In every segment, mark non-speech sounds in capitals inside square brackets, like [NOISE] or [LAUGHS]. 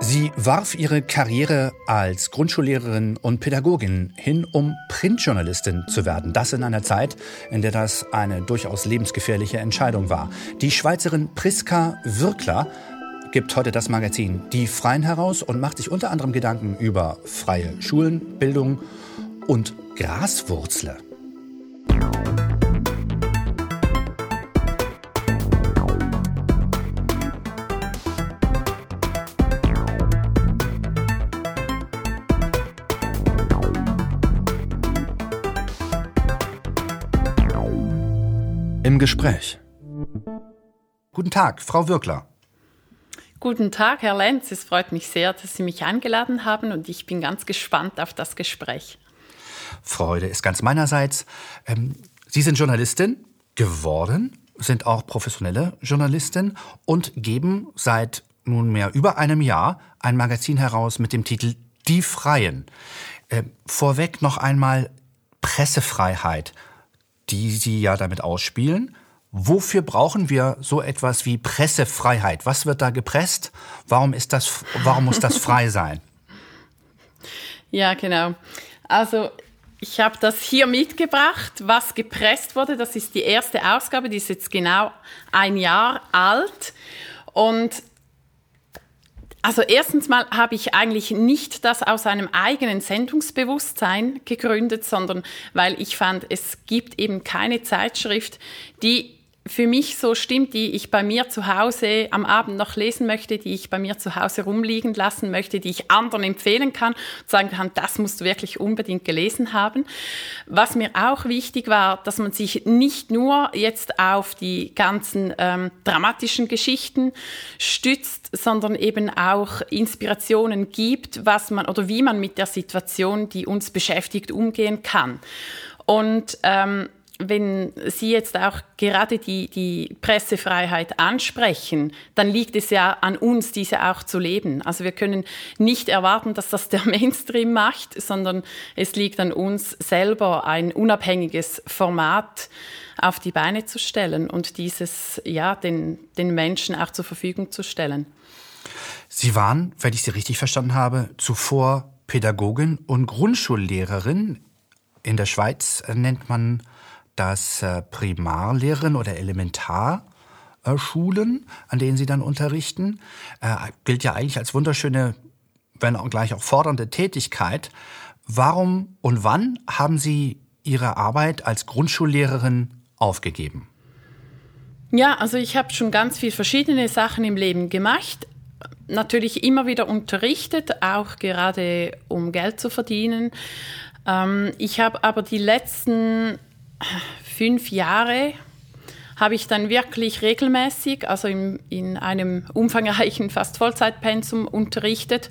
Sie warf ihre Karriere als Grundschullehrerin und Pädagogin hin, um Printjournalistin zu werden. Das in einer Zeit, in der das eine durchaus lebensgefährliche Entscheidung war. Die Schweizerin Priska Wirkler gibt heute das Magazin Die Freien heraus und macht sich unter anderem Gedanken über freie Schulen, Bildung und Graswurzle. Im Gespräch. Guten Tag, Frau Wirkler. Guten Tag, Herr Lenz. Es freut mich sehr, dass Sie mich eingeladen haben und ich bin ganz gespannt auf das Gespräch. Freude ist ganz meinerseits. Ähm, Sie sind Journalistin geworden, sind auch professionelle Journalistin und geben seit nunmehr über einem Jahr ein Magazin heraus mit dem Titel Die Freien. Äh, vorweg noch einmal Pressefreiheit die Sie ja damit ausspielen. Wofür brauchen wir so etwas wie Pressefreiheit? Was wird da gepresst? Warum ist das, warum muss das frei sein? Ja, genau. Also ich habe das hier mitgebracht, was gepresst wurde. Das ist die erste Ausgabe, die ist jetzt genau ein Jahr alt. Und also erstens mal habe ich eigentlich nicht das aus einem eigenen Sendungsbewusstsein gegründet, sondern weil ich fand, es gibt eben keine Zeitschrift, die für mich so stimmt, die ich bei mir zu Hause am Abend noch lesen möchte, die ich bei mir zu Hause rumliegen lassen möchte, die ich anderen empfehlen kann und sagen kann, das musst du wirklich unbedingt gelesen haben. Was mir auch wichtig war, dass man sich nicht nur jetzt auf die ganzen ähm, dramatischen Geschichten stützt, sondern eben auch Inspirationen gibt, was man oder wie man mit der Situation, die uns beschäftigt, umgehen kann. Und ähm, wenn Sie jetzt auch gerade die, die Pressefreiheit ansprechen, dann liegt es ja an uns, diese auch zu leben. Also wir können nicht erwarten, dass das der [LAUGHS] Mainstream macht, sondern es liegt an uns selber, ein unabhängiges Format auf die Beine zu stellen und dieses ja den, den Menschen auch zur Verfügung zu stellen. Sie waren, wenn ich Sie richtig verstanden habe, zuvor Pädagogin und Grundschullehrerin. In der Schweiz nennt man dass äh, Primarlehren oder Elementarschulen, an denen Sie dann unterrichten, äh, gilt ja eigentlich als wunderschöne, wenn auch gleich auch fordernde Tätigkeit. Warum und wann haben Sie Ihre Arbeit als Grundschullehrerin aufgegeben? Ja, also ich habe schon ganz viele verschiedene Sachen im Leben gemacht. Natürlich immer wieder unterrichtet, auch gerade um Geld zu verdienen. Ähm, ich habe aber die letzten fünf Jahre habe ich dann wirklich regelmäßig, also in, in einem umfangreichen fast Vollzeitpensum unterrichtet.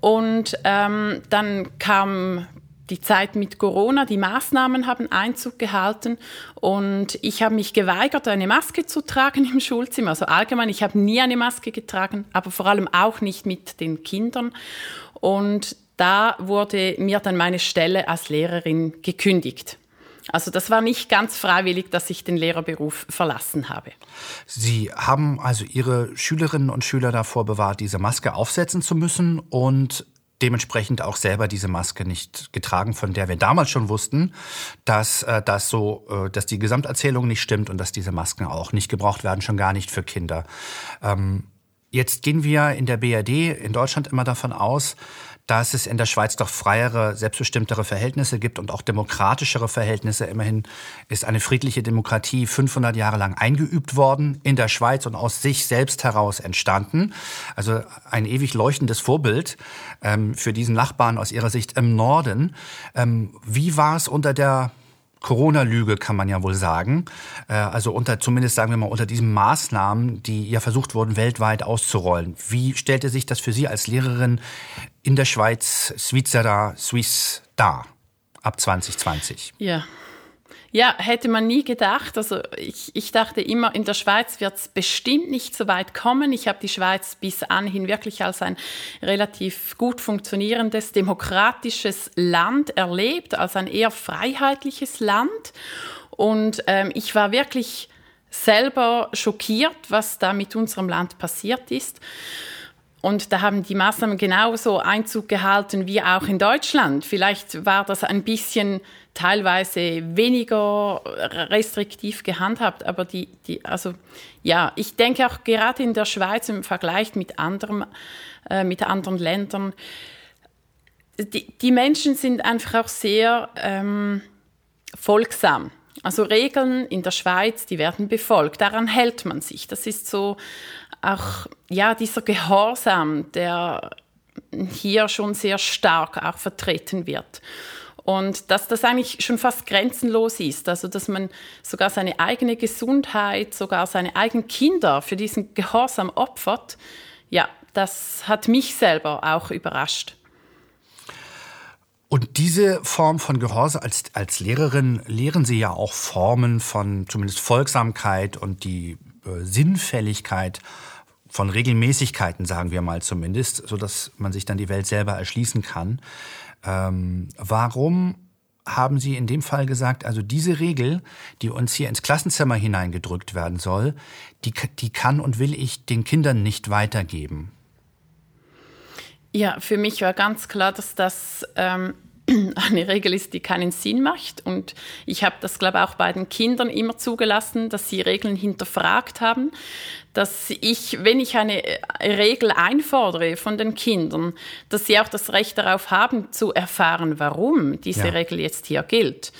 Und ähm, dann kam die Zeit mit Corona, die Maßnahmen haben Einzug gehalten und ich habe mich geweigert, eine Maske zu tragen [LAUGHS] im Schulzimmer. Also allgemein, ich habe nie eine Maske getragen, aber vor allem auch nicht mit den Kindern. Und da wurde mir dann meine Stelle als Lehrerin gekündigt. Also das war nicht ganz freiwillig, dass ich den Lehrerberuf verlassen habe. Sie haben also Ihre Schülerinnen und Schüler davor bewahrt, diese Maske aufsetzen zu müssen und dementsprechend auch selber diese Maske nicht getragen, von der wir damals schon wussten, dass äh, das so, äh, dass die Gesamterzählung nicht stimmt und dass diese Masken auch nicht gebraucht werden, schon gar nicht für Kinder. Ähm, jetzt gehen wir in der BRD in Deutschland immer davon aus, dass es in der Schweiz doch freiere, selbstbestimmtere Verhältnisse gibt und auch demokratischere Verhältnisse. Immerhin ist eine friedliche Demokratie 500 Jahre lang eingeübt worden in der Schweiz und aus sich selbst heraus entstanden. Also ein ewig leuchtendes Vorbild ähm, für diesen Nachbarn aus ihrer Sicht im Norden. Ähm, wie war es unter der Corona-Lüge, kann man ja wohl sagen. Äh, also unter, zumindest sagen wir mal, unter diesen Maßnahmen, die ja versucht wurden, weltweit auszurollen. Wie stellte sich das für Sie als Lehrerin in der Schweiz, Svizzera, Swiss dar ab 2020? Ja. Ja, hätte man nie gedacht. Also ich, ich dachte immer, in der Schweiz wird es bestimmt nicht so weit kommen. Ich habe die Schweiz bis anhin wirklich als ein relativ gut funktionierendes, demokratisches Land erlebt, als ein eher freiheitliches Land. Und ähm, ich war wirklich selber schockiert, was da mit unserem Land passiert ist. Und da haben die Maßnahmen genauso Einzug gehalten wie auch in Deutschland. Vielleicht war das ein bisschen teilweise weniger restriktiv gehandhabt, aber die, die, also ja, ich denke auch gerade in der Schweiz im Vergleich mit anderen, äh, mit anderen Ländern, die, die Menschen sind einfach auch sehr ähm, folgsam. Also Regeln in der Schweiz, die werden befolgt. Daran hält man sich. Das ist so auch ja dieser Gehorsam, der hier schon sehr stark auch vertreten wird. Und dass das eigentlich schon fast grenzenlos ist, also dass man sogar seine eigene Gesundheit, sogar seine eigenen Kinder für diesen Gehorsam opfert, ja, das hat mich selber auch überrascht. Und diese Form von Gehorsam als, als Lehrerin lehren Sie ja auch Formen von zumindest Folgsamkeit und die äh, Sinnfälligkeit von Regelmäßigkeiten, sagen wir mal zumindest, so dass man sich dann die Welt selber erschließen kann. Ähm, warum haben Sie in dem Fall gesagt, also diese Regel, die uns hier ins Klassenzimmer hineingedrückt werden soll, die, die kann und will ich den Kindern nicht weitergeben? Ja, für mich war ganz klar, dass das ähm, [CLEARS THROAT] eine Regel ist, die keinen Sinn macht. Und ich habe das, glaube ich, auch bei den Kindern immer zugelassen, dass sie Regeln hinterfragt haben. Dass ich, wenn ich eine äh, Regel einfordere von den Kindern, dass sie auch das Recht darauf haben, zu erfahren, warum diese ja. Regel jetzt hier gilt.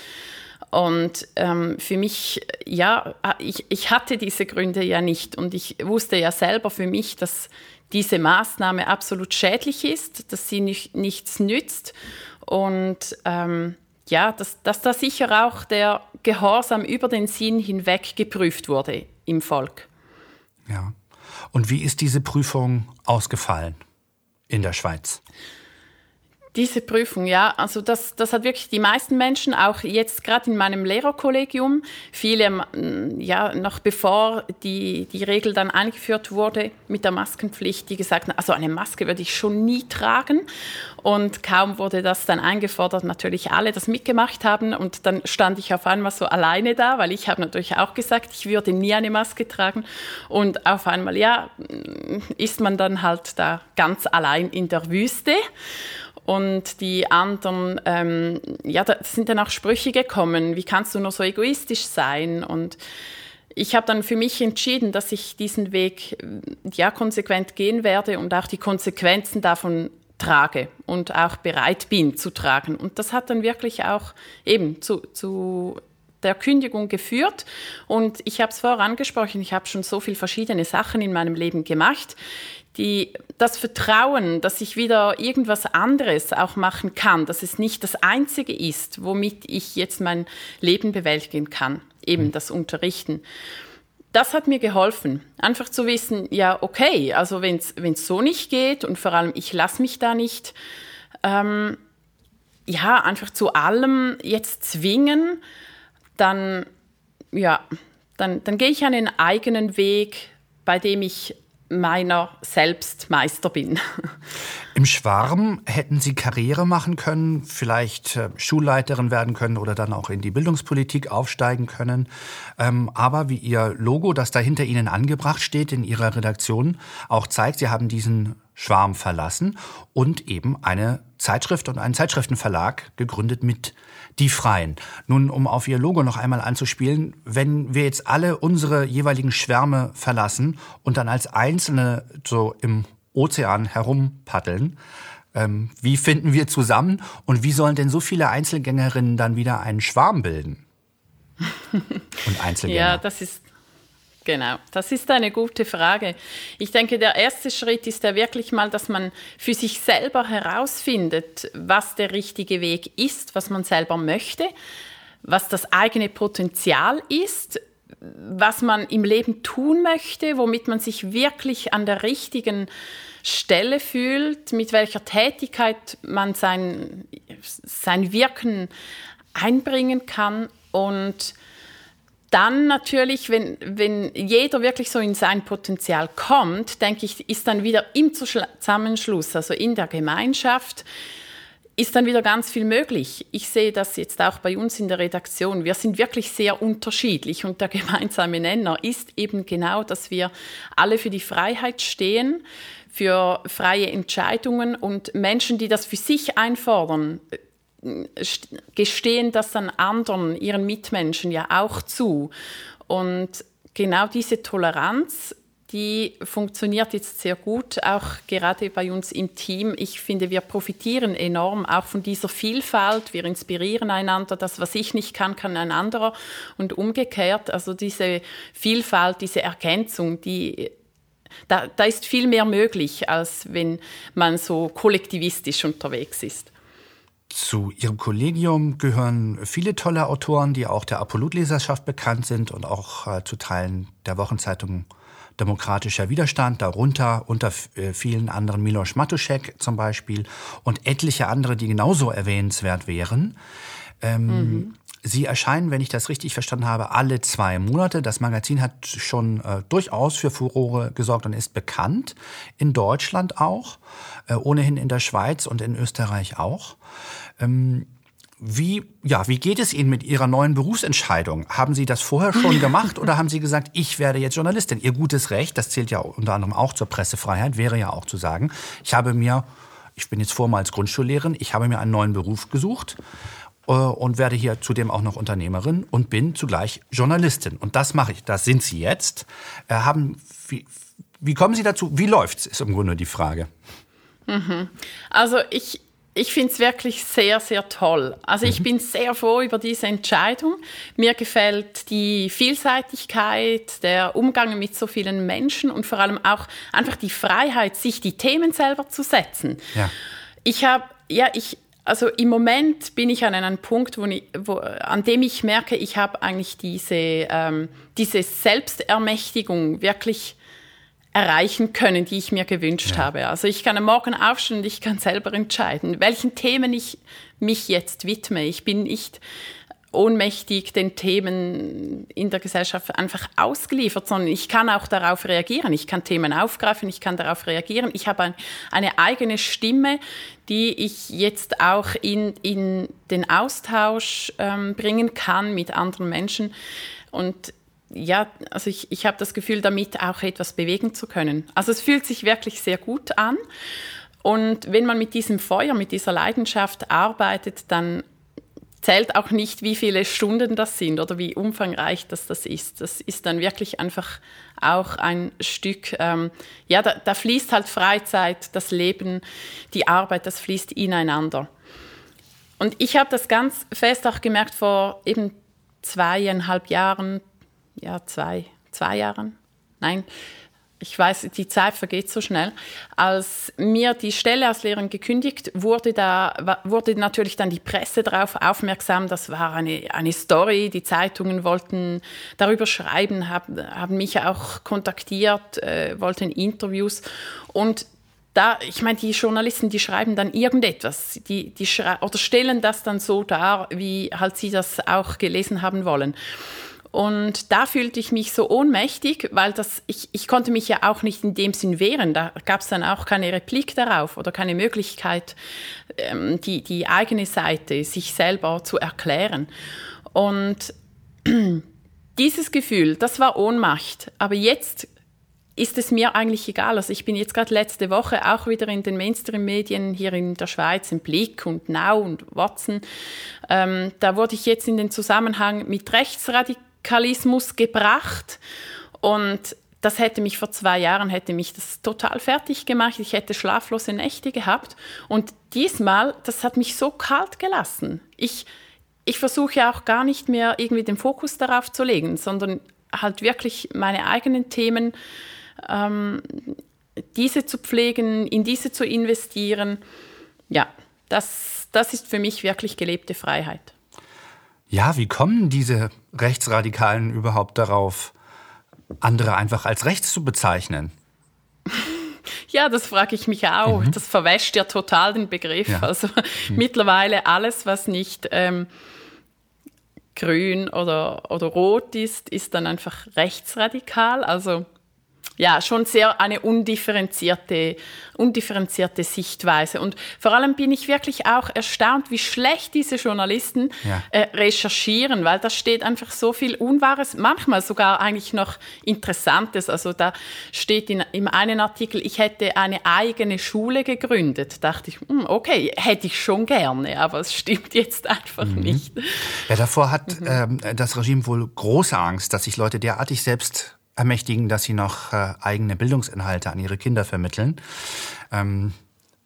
Und ähm, für mich, ja, ich, ich hatte diese Gründe ja nicht. Und ich wusste ja selber für mich, dass diese Maßnahme absolut schädlich ist, dass sie nicht, nichts nützt und ähm, ja, dass, dass da sicher auch der Gehorsam über den Sinn hinweg geprüft wurde im Volk. Ja. Und wie ist diese Prüfung ausgefallen in der Schweiz? Diese Prüfung, ja, also das, das hat wirklich die meisten Menschen, auch jetzt gerade in meinem Lehrerkollegium, viele, mm, ja, noch bevor die, die Regel dann eingeführt wurde mit der Maskenpflicht, die gesagt haben, also eine Maske würde ich schon nie tragen. Und kaum wurde das dann eingefordert, natürlich alle das mitgemacht haben. Und dann stand ich auf einmal so alleine da, weil ich habe natürlich auch gesagt, ich würde nie eine Maske tragen. Und auf einmal, ja, ist man dann halt da ganz allein in der Wüste. Und die anderen, ähm, ja, da sind dann auch Sprüche gekommen, wie kannst du nur so egoistisch sein? Und ich habe dann für mich entschieden, dass ich diesen Weg ja konsequent gehen werde und auch die Konsequenzen davon trage und auch bereit bin zu tragen. Und das hat dann wirklich auch eben zu, zu der Kündigung geführt. Und ich habe es vorher angesprochen, ich habe schon so viele verschiedene Sachen in meinem Leben gemacht die, das Vertrauen, dass ich wieder irgendwas anderes auch machen kann, dass es nicht das Einzige ist, womit ich jetzt mein Leben bewältigen kann, eben mhm. das Unterrichten. Das hat mir geholfen, einfach zu wissen, ja, okay, also wenn es so nicht geht und vor allem ich lasse mich da nicht, ähm, ja, einfach zu allem jetzt zwingen, dann, ja, dann, dann gehe ich einen eigenen Weg, bei dem ich meiner selbst Meister bin. [LAUGHS] Im Schwarm hätten Sie Karriere machen können, vielleicht äh, Schulleiterin werden können oder dann auch in die Bildungspolitik aufsteigen können. Ähm, aber wie Ihr Logo, das da hinter Ihnen angebracht steht in Ihrer Redaktion, auch zeigt, Sie haben diesen Schwarm verlassen und eben eine Zeitschrift und einen Zeitschriftenverlag gegründet mit die Freien. Nun, um auf Ihr Logo noch einmal anzuspielen, wenn wir jetzt alle unsere jeweiligen Schwärme verlassen und dann als Einzelne so im Ozean herumpaddeln, ähm, wie finden wir zusammen und wie sollen denn so viele Einzelgängerinnen dann wieder einen Schwarm bilden? [LAUGHS] Und Einzelgänger. ja, das ist Genau, das ist eine gute Frage. Ich denke, der erste Schritt ist ja wirklich mal, dass man für sich selber herausfindet, was der richtige Weg ist, was man selber möchte, was das eigene Potenzial ist, was man im Leben tun möchte, womit man sich wirklich an der richtigen Stelle fühlt, mit welcher Tätigkeit man sein, sein Wirken einbringen kann und dann natürlich, wenn, wenn jeder wirklich so in sein Potenzial kommt, denke ich, ist dann wieder im Zusammenschluss, also in der Gemeinschaft, ist dann wieder ganz viel möglich. Ich sehe das jetzt auch bei uns in der Redaktion. Wir sind wirklich sehr unterschiedlich und der gemeinsame Nenner ist eben genau, dass wir alle für die Freiheit stehen, für freie Entscheidungen und Menschen, die das für sich einfordern, gestehen das dann anderen, ihren Mitmenschen ja auch zu. Und genau diese Toleranz die funktioniert jetzt sehr gut, auch gerade bei uns im Team. Ich finde, wir profitieren enorm auch von dieser Vielfalt. Wir inspirieren einander. Das, was ich nicht kann, kann ein anderer. Und umgekehrt, also diese Vielfalt, diese Ergänzung, die da, da ist viel mehr möglich, als wenn man so kollektivistisch unterwegs ist. Zu Ihrem Kollegium gehören viele tolle Autoren, die auch der Apollut-Leserschaft bekannt sind und auch äh, zu Teilen der Wochenzeitung demokratischer Widerstand, darunter unter äh, vielen anderen Miloš Matušek zum Beispiel und etliche andere, die genauso erwähnenswert wären. Ähm, mhm. Sie erscheinen, wenn ich das richtig verstanden habe, alle zwei Monate. Das Magazin hat schon äh, durchaus für Furore gesorgt und ist bekannt. In Deutschland auch, äh, ohnehin in der Schweiz und in Österreich auch. Ähm, wie, ja, wie geht es Ihnen mit Ihrer neuen Berufsentscheidung? Haben Sie das vorher schon [LAUGHS] gemacht oder haben Sie gesagt, ich werde jetzt Journalistin? Ihr gutes Recht, das zählt ja unter anderem auch zur Pressefreiheit, wäre ja auch zu sagen, ich habe mir, ich bin jetzt vormals Grundschullehrerin, ich habe mir einen neuen Beruf gesucht äh, und werde hier zudem auch noch Unternehmerin und bin zugleich Journalistin. Und das mache ich, das sind Sie jetzt. Äh, haben, wie, wie kommen Sie dazu? Wie läuft's, ist im Grunde die Frage. Mhm. Also ich, ich finde es wirklich sehr, sehr toll. Also ich mhm. bin sehr froh über diese Entscheidung. Mir gefällt die Vielseitigkeit, der Umgang mit so vielen Menschen und vor allem auch einfach die Freiheit, sich die Themen selber zu setzen. Ja. Ich habe, ja, ich, also im Moment bin ich an einem Punkt, wo wo, an dem ich merke, ich habe eigentlich diese, ähm, diese Selbstermächtigung wirklich erreichen können, die ich mir gewünscht ja. habe. Also ich kann am Morgen aufstehen und ich kann selber entscheiden, welchen Themen ich mich jetzt widme. Ich bin nicht ohnmächtig den Themen in der Gesellschaft einfach ausgeliefert, sondern ich kann auch darauf reagieren. Ich kann Themen aufgreifen, ich kann darauf reagieren. Ich habe ein, eine eigene Stimme, die ich jetzt auch in, in den Austausch ähm, bringen kann mit anderen Menschen. Und ja, also ich, ich habe das Gefühl, damit auch etwas bewegen zu können. Also es fühlt sich wirklich sehr gut an. Und wenn man mit diesem Feuer, mit dieser Leidenschaft arbeitet, dann zählt auch nicht, wie viele Stunden das sind oder wie umfangreich das, das ist. Das ist dann wirklich einfach auch ein Stück, ähm, ja, da, da fließt halt Freizeit, das Leben, die Arbeit, das fließt ineinander. Und ich habe das ganz fest auch gemerkt vor eben zweieinhalb Jahren, ja, zwei, zwei Jahren, nein, ich weiß, die Zeit vergeht so schnell. Als mir die Stelle als Lehrerin gekündigt wurde, da wurde natürlich dann die Presse darauf aufmerksam. Das war eine, eine Story. Die Zeitungen wollten darüber schreiben, haben, haben mich auch kontaktiert, äh, wollten Interviews. Und da, ich meine, die Journalisten, die schreiben dann irgendetwas, die, die oder stellen das dann so dar, wie halt sie das auch gelesen haben wollen. Und da fühlte ich mich so ohnmächtig, weil das, ich, ich konnte mich ja auch nicht in dem Sinn wehren. Da gab es dann auch keine Replik darauf oder keine Möglichkeit, ähm, die, die eigene Seite sich selber zu erklären. Und [CLEARS THROAT] dieses Gefühl, das war Ohnmacht. Aber jetzt ist es mir eigentlich egal. Also ich bin jetzt gerade letzte Woche auch wieder in den Mainstream-Medien hier in der Schweiz, im Blick und Now und Watson. Ähm, da wurde ich jetzt in den Zusammenhang mit Rechtsradikalen Radikalismus gebracht und das hätte mich vor zwei Jahren, hätte mich das total fertig gemacht. Ich hätte schlaflose Nächte gehabt. Und diesmal, das hat mich so kalt gelassen. Ich, ich versuche auch gar nicht mehr irgendwie den Fokus darauf zu legen, sondern halt wirklich meine eigenen Themen, ähm, diese zu pflegen, in diese zu investieren. Ja, das, das ist für mich wirklich gelebte Freiheit. Ja, wie kommen diese Rechtsradikalen überhaupt darauf, andere einfach als rechts zu bezeichnen? [LAUGHS] Ja, das frage ich mich auch. Mhm. Das verwäscht ja total den Begriff. Ja. Also mhm. [LAUGHS] mittlerweile alles, was nicht ähm, grün oder, oder rot ist, ist dann einfach rechtsradikal. Also ja, schon sehr eine undifferenzierte, undifferenzierte Sichtweise. Und vor allem bin ich wirklich auch erstaunt, wie schlecht diese Journalisten ja. äh, recherchieren, weil da steht einfach so viel Unwahres, manchmal sogar eigentlich noch Interessantes. Also da steht in, im einen Artikel, ich hätte eine eigene Schule gegründet. Da dachte ich, hm, okay, hätte ich schon gerne, aber es stimmt jetzt einfach mhm. nicht. Ja, davor hat mhm. ähm, das Regime wohl große Angst, dass sich Leute derartig selbst ermächtigen, dass sie noch äh, eigene Bildungsinhalte an ihre Kinder vermitteln. Ähm,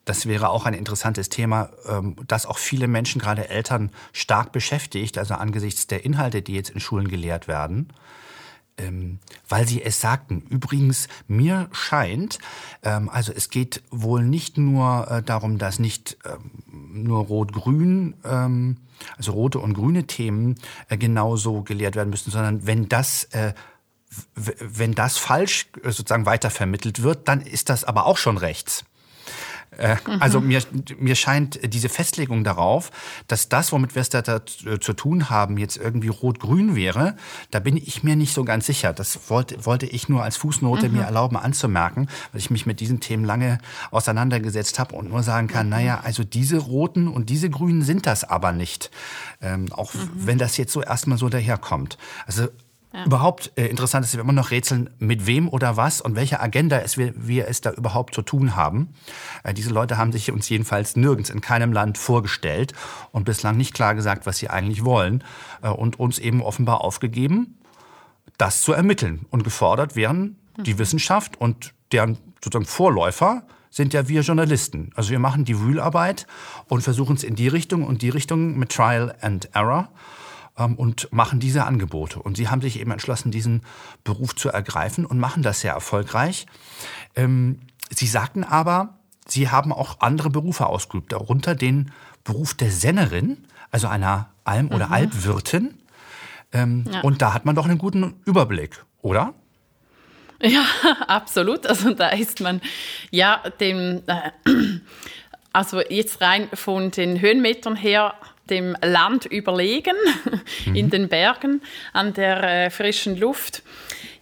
das wäre auch ein interessantes Thema, ähm, das auch viele Menschen, gerade Eltern, stark beschäftigt, also angesichts der Inhalte, die jetzt in Schulen gelehrt werden. Ähm, weil sie es sagten. Übrigens, mir scheint, also es geht wohl nicht nur äh, darum, dass nicht nur Rot-Grün, also rote und grüne Themen äh, genauso gelehrt werden müssen, sondern wenn das wenn das falsch äh, sozusagen weitervermittelt wird, dann ist das aber auch schon rechts. Äh, mhm. Also mir, mir scheint diese Festlegung darauf, dass das, womit wir es da, da zu tun haben, jetzt irgendwie rot-grün wäre, da bin ich mir nicht so ganz sicher. Das wollte, wollte ich nur als Fußnote mhm. mir erlauben anzumerken, weil ich mich mit diesen Themen lange auseinandergesetzt habe und nur sagen kann, mhm. naja, also diese roten und diese grünen sind das aber nicht. Ähm, auch mhm. wenn das jetzt so erstmal so daherkommt. Also ja. Überhaupt äh, interessant ist, dass wir immer noch rätseln, mit wem oder was und welcher Agenda es wir, wir es da überhaupt zu tun haben. Äh, diese Leute haben sich uns jedenfalls nirgends in keinem Land vorgestellt und bislang nicht klar gesagt, was sie eigentlich wollen äh, und uns eben offenbar aufgegeben, das zu ermitteln. Und gefordert wären die mhm. Wissenschaft und deren sozusagen Vorläufer sind ja wir Journalisten. Also wir machen die Wühlarbeit und versuchen es in die Richtung und die Richtung mit Trial and Error und machen diese Angebote. Und sie haben sich eben entschlossen, diesen Beruf zu ergreifen und machen das sehr erfolgreich. Ähm, sie sagten aber, sie haben auch andere Berufe ausgeübt, darunter den Beruf der Sennerin, also einer Alm- oder mhm. Alpwirtin. Ähm, ja. Und da hat man doch einen guten Überblick, oder? Ja, [LAUGHS] absolut. Also da ist man ja dem, äh, also jetzt rein von den Höhenmetern her dem Land überlegen, [LAUGHS] mhm. in den Bergen, an der äh, frischen Luft.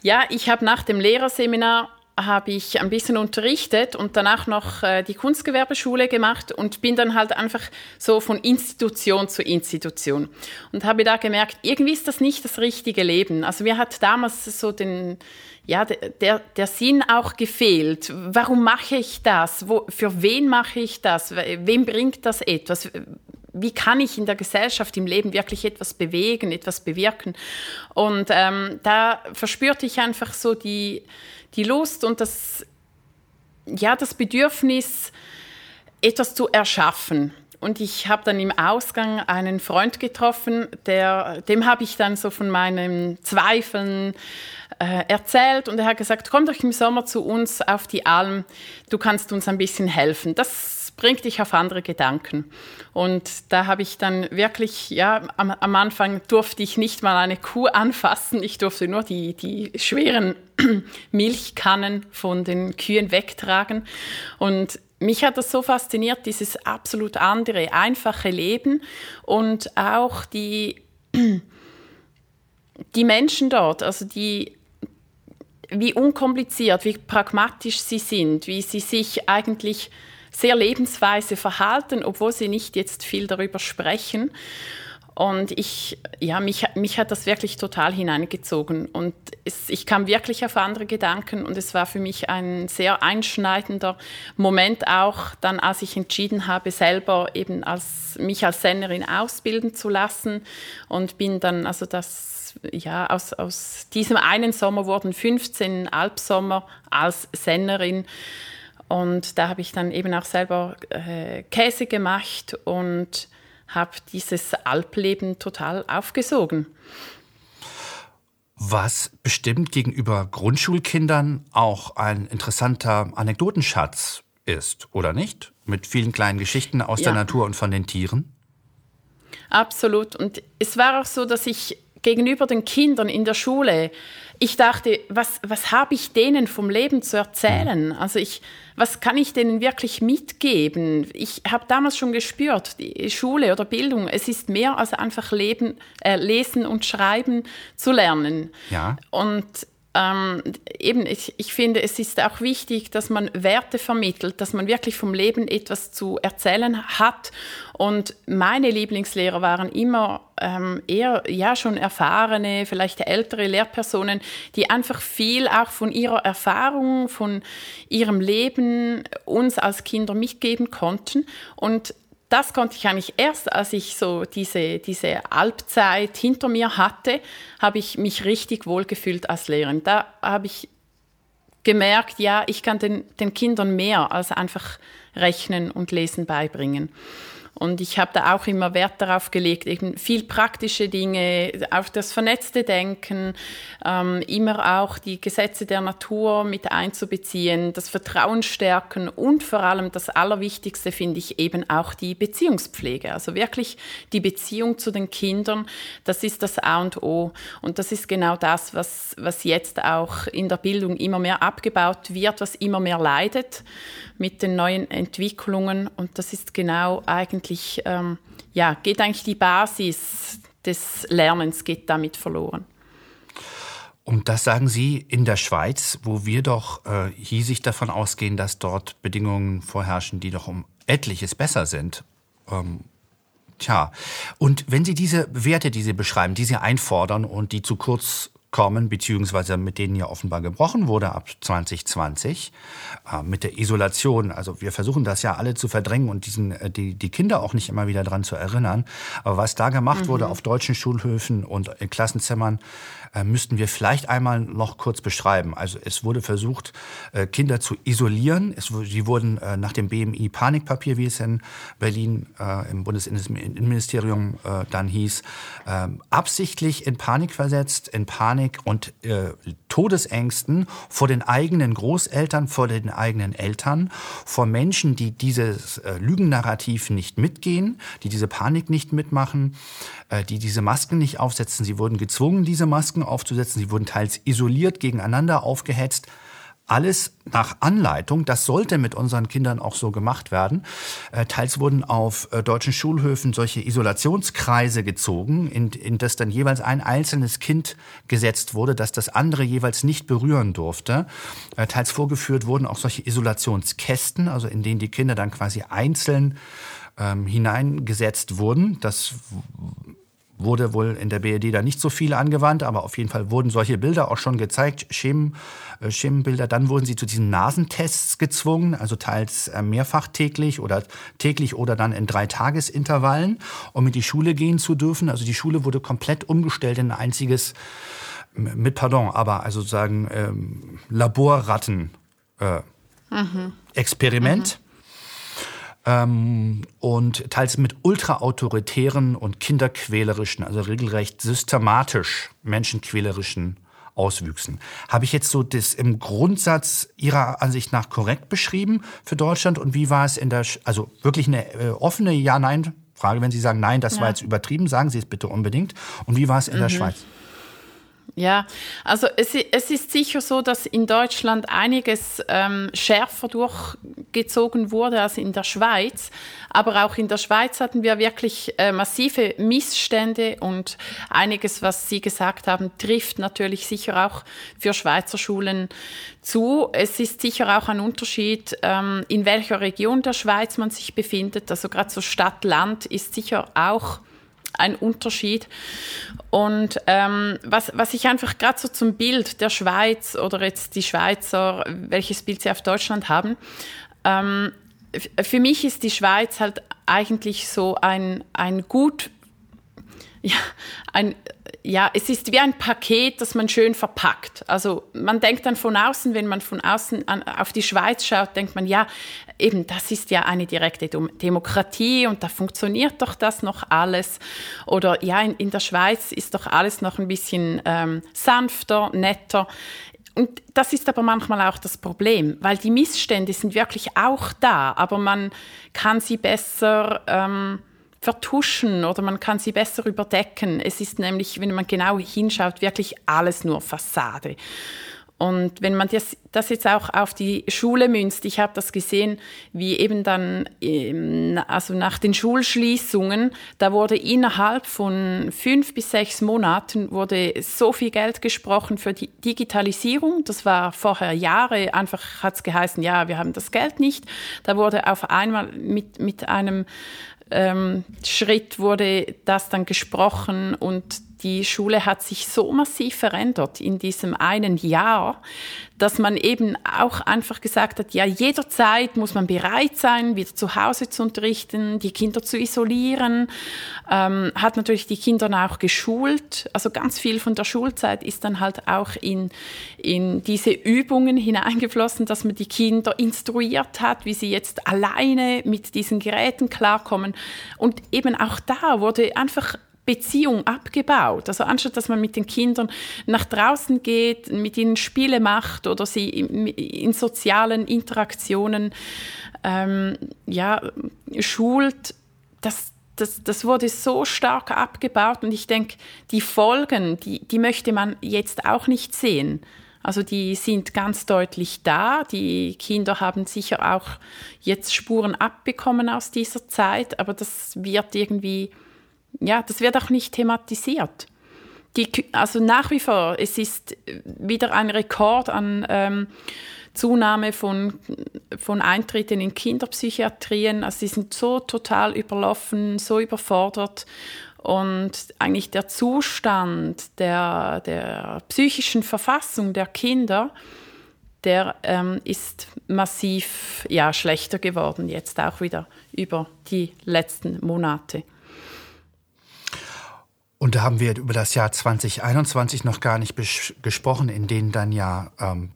Ja, ich habe nach dem Lehrerseminar habe ich ein bisschen unterrichtet und danach noch äh, die Kunstgewerbeschule gemacht und bin dann halt einfach so von Institution zu Institution und habe da gemerkt, irgendwie ist das nicht das richtige Leben. Also mir hat damals so den ja, der, der Sinn auch gefehlt. Warum mache ich das? Wo, für wen mache ich das? Wem bringt das etwas? Wie kann ich in der Gesellschaft, im Leben wirklich etwas bewegen, etwas bewirken. Und ähm, da verspürte ich einfach so die, die Lust und das, ja, das Bedürfnis, etwas zu erschaffen. Und ich habe dann im Ausgang einen Freund getroffen, der, dem habe ich dann so von meinen Zweifeln äh, erzählt und er hat gesagt, komm doch im Sommer zu uns auf die Alm, du kannst uns ein bisschen helfen. Das bringt dich auf andere Gedanken. Und da habe ich dann wirklich, ja, am, am, Anfang durfte ich nicht mal eine Kuh anfassen. Ich durfte nur die, die schweren [CLEARS THROAT] Milchkannen von den Kühen wegtragen. Und mich hat das so fasziniert, dieses absolut andere, einfache Leben und auch die, [CLEARS THROAT] die Menschen dort, also die wie unkompliziert, wie pragmatisch sie sind, wie sie sich eigentlich sehr lebensweise verhalten, obwohl sie nicht jetzt viel darüber sprechen. Und ich, ja, mich, mich hat das wirklich total hineingezogen. Und es, ich kam wirklich auf andere Gedanken und es war für mich ein sehr einschneidender Moment auch dann, als ich entschieden habe, selber eben als, mich als Sennerin ausbilden zu lassen und bin dann, also das, ja, aus, aus diesem einen Sommer wurden 15 Alpsommer als Sennerin. Und da habe ich dann eben auch selber äh, Käse gemacht und habe dieses Alpleben total aufgesogen. Was bestimmt gegenüber Grundschulkindern auch ein interessanter Anekdotenschatz ist, oder nicht? Mit vielen kleinen Geschichten aus ja. der Natur und von den Tieren? Absolut. Und es war auch so, dass ich gegenüber den Kindern in der Schule, ich dachte, was, was habe ich denen vom Leben zu erzählen? Also ich, was kann ich denen wirklich mitgeben? Ich habe damals schon gespürt, die Schule oder Bildung, es ist mehr als einfach leben, äh, lesen und schreiben zu lernen. Ja. Und ähm, eben, ich, ich finde, es ist auch wichtig, dass man Werte vermittelt, dass man wirklich vom Leben etwas zu erzählen hat. Und meine Lieblingslehrer waren immer ähm, eher ja schon erfahrene, vielleicht ältere Lehrpersonen, die einfach viel auch von ihrer Erfahrung, von ihrem Leben uns als Kinder mitgeben konnten. Und das konnte ich eigentlich erst, als ich so diese, diese Albzeit hinter mir hatte, habe ich mich richtig wohlgefühlt als Lehrerin. Da habe ich gemerkt, ja, ich kann den, den Kindern mehr als einfach Rechnen und Lesen beibringen. Und ich habe da auch immer Wert darauf gelegt, eben viel praktische Dinge, auf das vernetzte Denken, ähm, immer auch die Gesetze der Natur mit einzubeziehen, das Vertrauen stärken und vor allem das Allerwichtigste finde ich eben auch die Beziehungspflege. Also wirklich die Beziehung zu den Kindern, das ist das A und O. Und das ist genau das, was, was jetzt auch in der Bildung immer mehr abgebaut wird, was immer mehr leidet mit den neuen Entwicklungen. Und das ist genau eigentlich, ähm, ja, geht eigentlich die Basis des Lernens geht damit verloren. Und das sagen Sie in der Schweiz, wo wir doch äh, hiesig davon ausgehen, dass dort Bedingungen vorherrschen, die doch um etliches besser sind. Ähm, tja, und wenn Sie diese Werte, die Sie beschreiben, die Sie einfordern und die zu kurz kommen, beziehungsweise mit denen ja offenbar gebrochen wurde ab 2020, äh, mit der Isolation. Also wir versuchen das ja alle zu verdrängen und diesen, äh, die, die Kinder auch nicht immer wieder daran zu erinnern. Aber was da gemacht mhm. wurde auf deutschen Schulhöfen und in Klassenzimmern, äh, müssten wir vielleicht einmal noch kurz beschreiben. Also es wurde versucht, äh, Kinder zu isolieren. Es, sie wurden äh, nach dem BMI Panikpapier, wie es in Berlin äh, im Bundesinnenministerium dann hieß, äh, absichtlich in Panik versetzt, in Panik und äh, Todesängsten vor den eigenen Großeltern, vor den eigenen Eltern, vor Menschen, die dieses äh, Lügennarrativ nicht mitgehen, die diese Panik nicht mitmachen, äh, die diese Masken nicht aufsetzen. Sie wurden gezwungen, diese Masken aufzusetzen. Sie wurden teils isoliert gegeneinander aufgehetzt. Alles nach Anleitung, das sollte mit unseren Kindern auch so gemacht werden. Äh, teils wurden auf äh, deutschen Schulhöfen solche Isolationskreise gezogen, in, in das dann jeweils ein einzelnes Kind gesetzt wurde, das das andere jeweils nicht berühren durfte. Äh, teils vorgeführt wurden auch solche Isolationskästen, also in denen die Kinder dann quasi einzeln ähm, hineingesetzt wurden. Das wurde wohl in der BRD da nicht so viel angewandt, aber auf jeden Fall wurden solche Bilder auch schon gezeigt, Schemen, äh, Schemenbilder. Dann wurden sie zu diesen Nasentests gezwungen, also teils äh, mehrfach täglich oder täglich oder dann in drei Tagesintervallen, um in die Schule gehen zu dürfen. Also die Schule wurde komplett umgestellt in ein einziges, mit Pardon, aber also sozusagen ähm, Laborratten. Äh, mhm. Experiment. Mhm ähm, und teils mit ultraautoritären und kinderquälerischen, also regelrecht systematisch menschenquälerischen Auswüchsen. Habe ich jetzt so das im Grundsatz Ihrer Ansicht nach korrekt beschrieben für Deutschland und wie war es in der, also wirklich eine äh, offene Ja-Nein-Frage, wenn Sie sagen, nein, das ja. war jetzt übertrieben, sagen Sie es bitte unbedingt. Und wie war es in mhm. der Schweiz? Ja, also es, es, ist sicher so, dass in Deutschland einiges ähm, schärfer durchgezogen wurde als in der Schweiz. Aber auch in der Schweiz hatten wir wirklich äh, massive Missstände und einiges, was Sie gesagt haben, trifft natürlich sicher auch für Schweizer Schulen zu. Es ist sicher auch ein Unterschied, ähm, in welcher Region der Schweiz man sich befindet. Also gerade so Stadt-Land ist sicher auch ein Unterschied. Und ähm, was, was ich einfach gerade so zum Bild der Schweiz oder jetzt die Schweizer, welches Bild sie auf Deutschland haben, ähm, für mich ist die Schweiz halt eigentlich so ein, ein gut, ja, ein, ja, es ist wie ein Paket, das man schön verpackt. Also man denkt dann von außen, wenn man von außen an, auf die Schweiz schaut, denkt man, ja, eben, das ist ja eine direkte Demokratie und da funktioniert doch das noch alles. Oder ja, in, in der Schweiz ist doch alles noch ein bisschen ähm, sanfter, netter. Und das ist aber manchmal auch das Problem, weil die Missstände sind wirklich auch da, aber man kann sie besser ähm, vertuschen oder man kann sie besser überdecken. Es ist nämlich, wenn man genau hinschaut, wirklich alles nur Fassade. Und wenn man das, das jetzt auch auf die Schule münzt, ich habe das gesehen, wie eben dann, ähm, also nach den Schulschließungen, da wurde innerhalb von fünf bis sechs Monaten wurde so viel Geld gesprochen für die Digitalisierung. Das war vorher Jahre, einfach hat es geheißen, ja, wir haben das Geld nicht. Da wurde auf einmal mit, mit einem ähm, Schritt wurde das dann gesprochen und die Schule hat sich so massiv verändert in diesem einen Jahr, dass man eben auch einfach gesagt hat, ja, jederzeit muss man bereit sein, wieder zu Hause zu unterrichten, die Kinder zu isolieren, ähm, hat natürlich die Kinder auch geschult. Also ganz viel von der Schulzeit ist dann halt auch in, in diese Übungen hineingeflossen, dass man die Kinder instruiert hat, wie sie jetzt alleine mit diesen Geräten klarkommen. Und eben auch da wurde einfach Beziehung abgebaut. Also anstatt dass man mit den Kindern nach draußen geht, mit ihnen Spiele macht oder sie in, sozialen Interaktionen ähm, ja, schult, das, das, das wurde so stark abgebaut und ich denke, die Folgen, die, die möchte man jetzt auch nicht sehen. Also die sind ganz deutlich da. Die Kinder haben sicher auch jetzt Spuren abbekommen aus dieser Zeit, aber das wird irgendwie ja, das wird auch nicht thematisiert. Die, also nach wie vor, es ist wieder ein Rekord an ähm, Zunahme von, von Eintritten in Kinderpsychiatrien. Also sie sind so total überlaufen, so überfordert. Und eigentlich der Zustand der, der psychischen Verfassung der Kinder, der ähm, ist massiv ja, schlechter geworden, jetzt auch wieder über die letzten Monate. Und da haben wir über das Jahr 2021 noch gar nicht gesprochen, in dem dann ja ähm,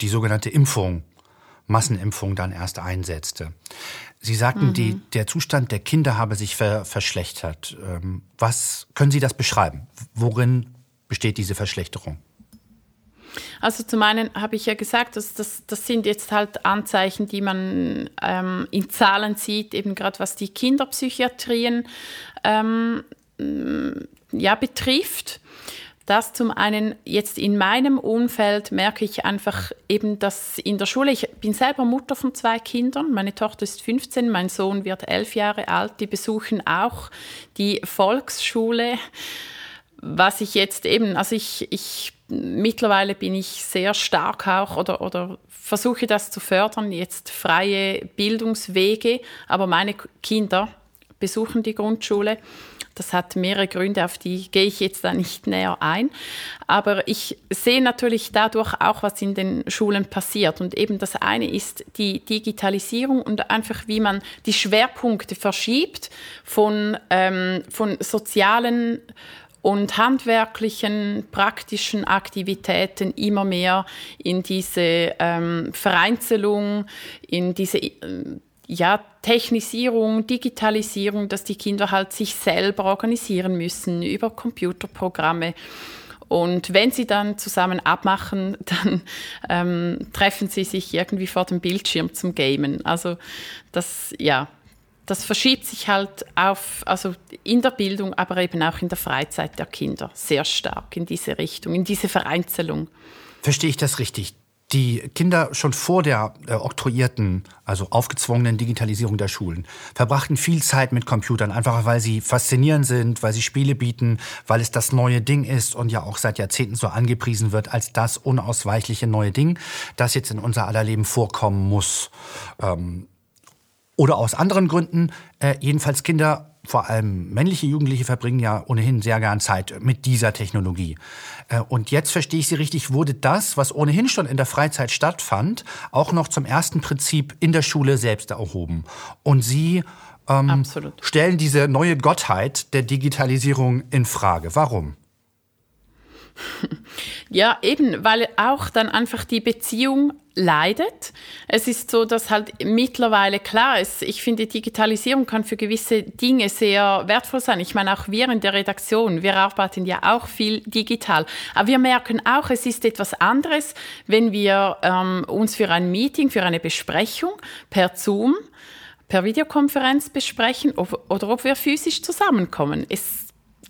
die sogenannte Impfung, Massenimpfung dann erst einsetzte. Sie sagten, mhm. die, der Zustand der Kinder habe sich ver verschlechtert. Ähm, was können Sie das beschreiben? Worin besteht diese Verschlechterung? Also zum einen habe ich ja gesagt, dass das, das sind jetzt halt Anzeichen, die man ähm, in Zahlen sieht, eben gerade was die Kinderpsychiatrien ähm, ja, betrifft. Das zum einen jetzt in meinem Umfeld merke ich einfach eben, dass in der Schule, ich bin selber Mutter von zwei Kindern, meine Tochter ist 15, mein Sohn wird elf Jahre alt, die besuchen auch die Volksschule. Was ich jetzt eben, also ich, ich mittlerweile bin ich sehr stark auch oder, oder versuche das zu fördern, jetzt freie Bildungswege, aber meine Kinder besuchen die Grundschule. Das hat mehrere Gründe, auf die gehe ich jetzt da nicht näher ein. Aber ich sehe natürlich dadurch auch, was in den Schulen passiert. Und eben das eine ist die Digitalisierung und einfach, wie man die Schwerpunkte verschiebt von, ähm, von sozialen und handwerklichen, praktischen Aktivitäten immer mehr in diese ähm, Vereinzelung, in diese äh, ja, Technisierung, Digitalisierung, dass die Kinder halt sich selber organisieren müssen über Computerprogramme. Und wenn sie dann zusammen abmachen, [LAUGHS] dann ähm, treffen sie sich irgendwie vor dem Bildschirm zum Gamen. Also das, ja, das verschiebt sich halt auf, also in der Bildung, aber eben auch in der Freizeit der Kinder sehr stark in diese Richtung, in diese Vereinzelung. Verstehe ich das richtig? Die Kinder schon vor der äh, oktroyierten, also aufgezwungenen Digitalisierung der Schulen verbrachten viel Zeit mit Computern, einfach weil sie faszinierend sind, weil sie Spiele bieten, weil es das neue Ding ist und ja auch seit Jahrzehnten so angepriesen wird als das unausweichliche neue Ding, das jetzt in unser aller Leben vorkommen muss. Ähm, oder aus anderen Gründen, äh, jedenfalls Kinder vor allem männliche Jugendliche verbringen ja ohnehin sehr gern Zeit mit dieser Technologie. Äh, und jetzt verstehe ich Sie richtig, wurde das, was ohnehin schon in der Freizeit stattfand, auch noch zum ersten Prinzip in der Schule selbst erhoben. Und Sie ähm, stellen diese neue Gottheit der Digitalisierung in Frage. Warum? [LAUGHS] Ja, eben, weil auch dann einfach die Beziehung leidet. Es ist so, dass halt mittlerweile klar ist, ich finde, Digitalisierung kann für gewisse Dinge sehr wertvoll sein. Ich meine, auch wir in der Redaktion, wir arbeiten ja auch viel digital. Aber wir merken auch, es ist etwas anderes, wenn wir ähm, uns für ein Meeting, für eine Besprechung per Zoom, per Videokonferenz besprechen ob, oder ob wir physisch zusammenkommen. Es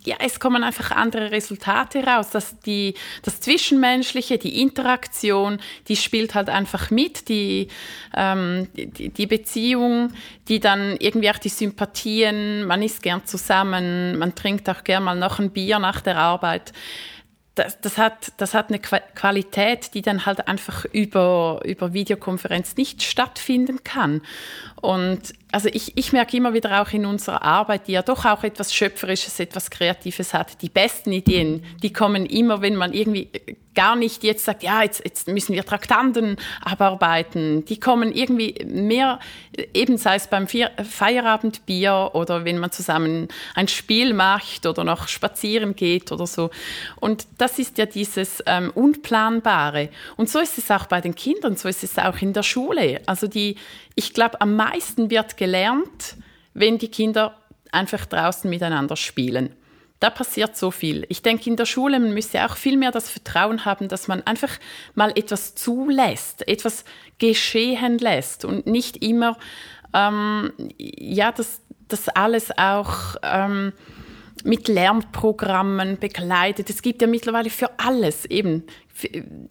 ja, es kommen einfach andere Resultate raus. Dass die, das Zwischenmenschliche, die Interaktion, die spielt halt einfach mit, die, ähm, die, die Beziehung, die dann irgendwie auch die Sympathien, man isst gern zusammen, man trinkt auch gern mal noch ein Bier nach der Arbeit das, das, hat, das hat eine Qualität, die dann halt einfach über, über Videokonferenz nicht stattfinden kann. Und also ich, ich merke immer wieder auch in unserer Arbeit, die ja doch auch etwas Schöpferisches, etwas Kreatives hat, die besten Ideen, die kommen immer, wenn man irgendwie gar nicht jetzt sagt, ja, jetzt, jetzt müssen wir Traktanten abarbeiten. Die kommen irgendwie mehr, eben sei es beim Feierabendbier oder wenn man zusammen ein Spiel macht oder noch spazieren geht oder so. Und das ist ja dieses ähm, Unplanbare. Und so ist es auch bei den Kindern, so ist es auch in der Schule. Also die, ich glaube, am meisten wird gelernt, wenn die Kinder einfach draußen miteinander spielen. Da passiert so viel. Ich denke, in der Schule man müsste auch viel mehr das Vertrauen haben, dass man einfach mal etwas zulässt, etwas geschehen lässt und nicht immer, ähm, ja, das, das alles auch ähm, mit Lernprogrammen begleitet. Es gibt ja mittlerweile für alles eben.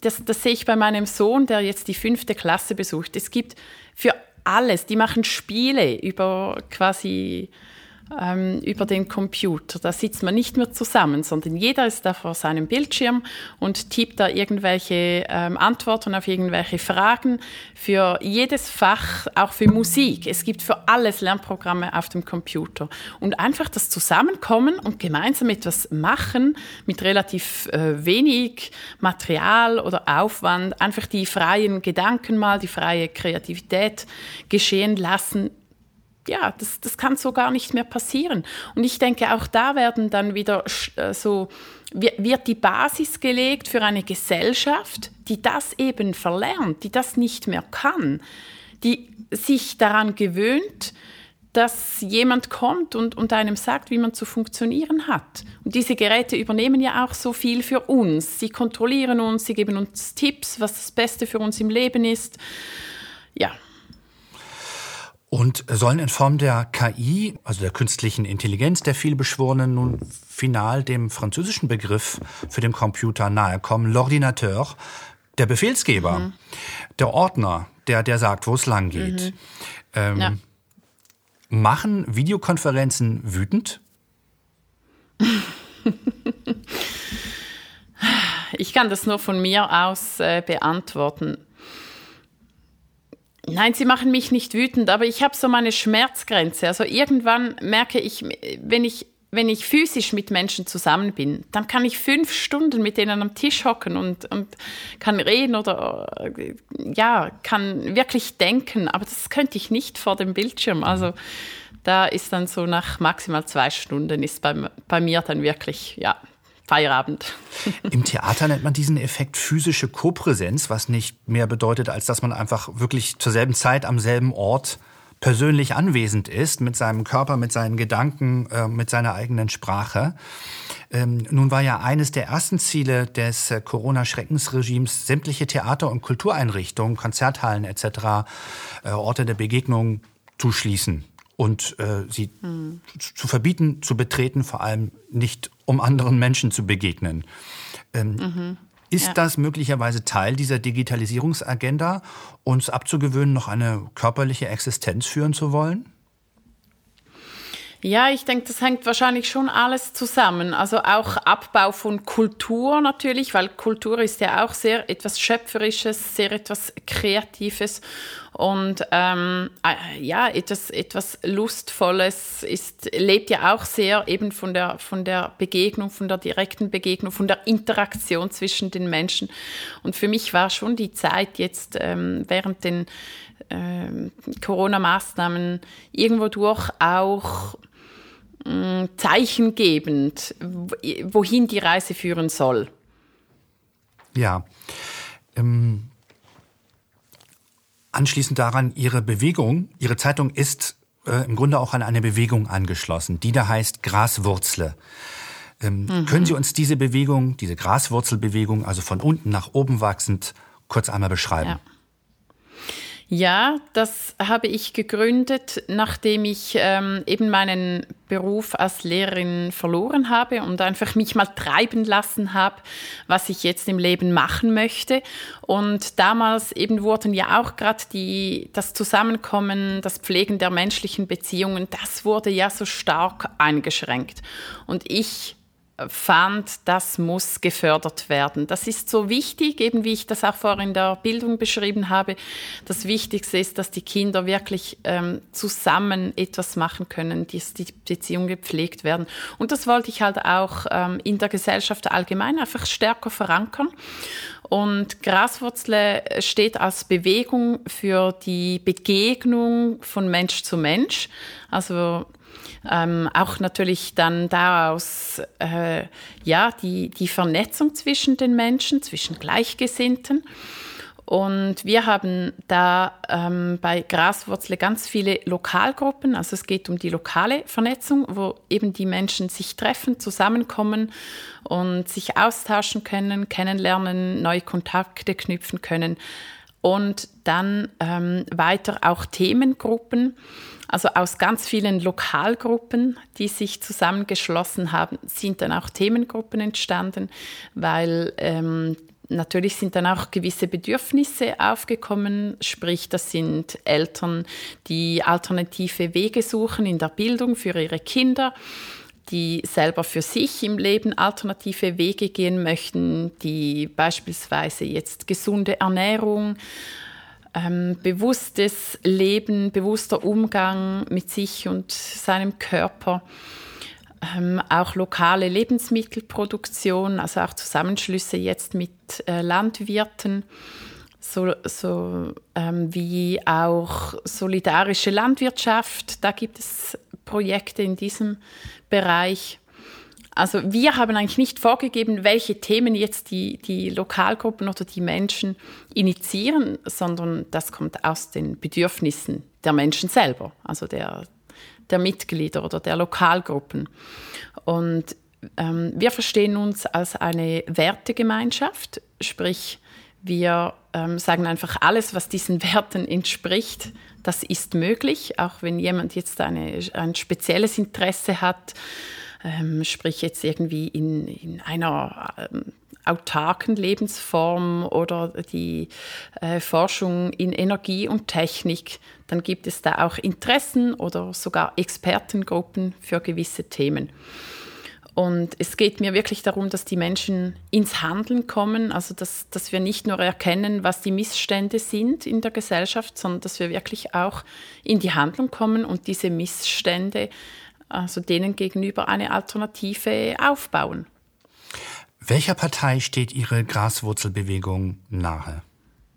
Das, das sehe ich bei meinem Sohn, der jetzt die fünfte Klasse besucht. Es gibt für alles. Die machen Spiele über quasi ähm, über den Computer. Da sitzt man nicht mehr zusammen, sondern jeder ist da vor seinem Bildschirm und tippt da irgendwelche ähm, Antworten auf irgendwelche Fragen für jedes Fach, auch für Musik. Es gibt für alles Lernprogramme auf dem Computer. Und einfach das Zusammenkommen und gemeinsam etwas machen mit relativ äh, wenig Material oder Aufwand, einfach die freien Gedanken mal, die freie Kreativität geschehen lassen, ja, das, das kann so gar nicht mehr passieren. Und ich denke, auch da werden dann wieder äh, so, wird die Basis gelegt für eine Gesellschaft, die das eben verlernt, die das nicht mehr kann, die sich daran gewöhnt, dass jemand kommt und, und einem sagt, wie man zu funktionieren hat. Und diese Geräte übernehmen ja auch so viel für uns. Sie kontrollieren uns, sie geben uns Tipps, was das Beste für uns im Leben ist. Ja, und sollen in Form der KI, also der künstlichen Intelligenz der vielbeschworenen, nun final dem französischen Begriff für den Computer nahe kommen, l'ordinateur, der Befehlsgeber, mhm. der Ordner, der, der sagt, wo es lang geht. Mhm. Ähm, ja. Machen Videokonferenzen wütend? ich kann das nur von mir aus äh, beantworten. Nein, sie machen mich nicht wütend, aber ich habe so meine Schmerzgrenze. Also irgendwann merke ich, wenn ich wenn ich physisch mit Menschen zusammen bin, dann kann ich fünf Stunden mit denen am Tisch hocken und, und kann reden oder ja, kann wirklich denken. Aber das könnte ich nicht vor dem Bildschirm. Also da ist dann so nach maximal zwei Stunden ist bei, bei mir dann wirklich, ja, Feierabend. Im Theater nennt man diesen Effekt physische Kopräsenz, was nicht mehr bedeutet, als dass man einfach wirklich zur selben Zeit am selben Ort persönlich anwesend ist, mit seinem Körper, mit seinen Gedanken, äh, mit seiner eigenen Sprache. Ähm, nun war ja eines der ersten Ziele des äh, Corona-Schreckensregimes, sämtliche Theater- und Kultureinrichtungen, Konzerthallen etc., äh, Orte der Begegnung zu schließen und äh, sie mhm. zu verbieten, zu betreten, vor allem nicht um anderen Menschen zu begegnen. Ähm, mhm. Ist ja. das möglicherweise Teil dieser Digitalisierungsagenda, uns abzugewöhnen, noch eine körperliche Existenz führen zu wollen? Ja, ich denke, das hängt wahrscheinlich schon alles zusammen. Also auch Abbau von Kultur natürlich, weil Kultur ist ja auch sehr etwas Schöpferisches, sehr etwas Kreatives und ähm, äh, ja, etwas, etwas Lustvolles ist, lebt ja auch sehr eben von der, von der Begegnung, von der direkten Begegnung, von der Interaktion zwischen den Menschen. Und für mich war schon die Zeit jetzt ähm, während den ähm, Corona-Maßnahmen irgendwo durch auch Mm, zeichengebend, wohin die Reise führen soll. Ja. Ähm, anschließend daran, Ihre Bewegung, Ihre Zeitung ist äh, im Grunde auch an eine Bewegung angeschlossen, die da heißt Graswurzle. Ähm, mhm. Können Sie uns diese Bewegung, diese Graswurzelbewegung, also von unten nach oben wachsend, kurz einmal beschreiben? Ja. Ja, das habe ich gegründet, nachdem ich ähm, eben meinen Beruf als Lehrerin verloren habe und einfach mich mal treiben lassen habe, was ich jetzt im Leben machen möchte. Und damals eben wurden ja auch gerade die das Zusammenkommen, das Pflegen der menschlichen Beziehungen, das wurde ja so stark eingeschränkt. Und ich fand, das muss gefördert werden. Das ist so wichtig, eben wie ich das auch vorhin in der Bildung beschrieben habe. Das Wichtigste ist, dass die Kinder wirklich ähm, zusammen etwas machen können, dass die Beziehungen gepflegt werden. Und das wollte ich halt auch ähm, in der Gesellschaft allgemein einfach stärker verankern. Und Graswurzle steht als Bewegung für die Begegnung von Mensch zu Mensch. Also ähm, auch natürlich dann daraus äh, ja, die, die Vernetzung zwischen den Menschen, zwischen Gleichgesinnten. Und wir haben da ähm, bei Graswurzle ganz viele Lokalgruppen. Also es geht um die lokale Vernetzung, wo eben die Menschen sich treffen, zusammenkommen und sich austauschen können, kennenlernen, neue Kontakte knüpfen können. Und dann ähm, weiter auch Themengruppen. Also aus ganz vielen Lokalgruppen, die sich zusammengeschlossen haben, sind dann auch Themengruppen entstanden, weil ähm, natürlich sind dann auch gewisse Bedürfnisse aufgekommen, sprich das sind Eltern, die alternative Wege suchen in der Bildung für ihre Kinder die selber für sich im Leben alternative Wege gehen möchten, die beispielsweise jetzt gesunde Ernährung ähm, bewusstes Leben, bewusster Umgang mit sich und seinem Körper, ähm, auch lokale Lebensmittelproduktion, also auch Zusammenschlüsse jetzt mit äh, Landwirten, so, so ähm, wie auch solidarische Landwirtschaft. Da gibt es Projekte in diesem Bereich. Also wir haben eigentlich nicht vorgegeben, welche Themen jetzt die, die Lokalgruppen oder die Menschen initiieren, sondern das kommt aus den Bedürfnissen der Menschen selber, also der, der Mitglieder oder der Lokalgruppen. Und ähm, wir verstehen uns als eine Wertegemeinschaft, sprich wir ähm, sagen einfach, alles, was diesen Werten entspricht, das ist möglich, auch wenn jemand jetzt eine, ein spezielles Interesse hat ähm, sprich jetzt irgendwie in, in einer ähm, autarken Lebensform oder die äh, Forschung in Energie und Technik, dann gibt es da auch Interessen oder sogar Expertengruppen für gewisse Themen. Und es geht mir wirklich darum, dass die Menschen ins Handeln kommen, also dass, dass wir nicht nur erkennen, was die Missstände sind in der Gesellschaft, sondern dass wir wirklich auch in die Handlung kommen und diese Missstände also denen gegenüber eine Alternative aufbauen. Welcher Partei steht Ihre Graswurzelbewegung nahe?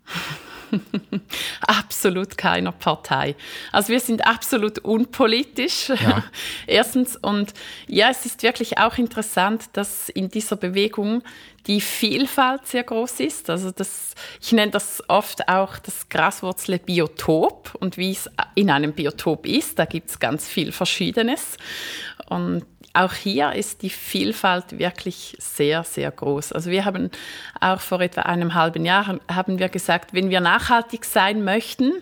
[LAUGHS] [LAUGHS] absolut keiner Partei. Also wir sind absolut unpolitisch. Ja. [LAUGHS] Erstens und ja, es ist wirklich auch interessant, dass in dieser Bewegung die Vielfalt sehr groß ist. Also das, ich nenne das oft auch das Graswurzle Biotop und wie es in einem Biotop ist, da gibt es ganz viel Verschiedenes. Und auch hier ist die Vielfalt wirklich sehr, sehr groß. Also wir haben auch vor etwa einem halben Jahr haben wir gesagt, wenn wir nachhaltig sein möchten,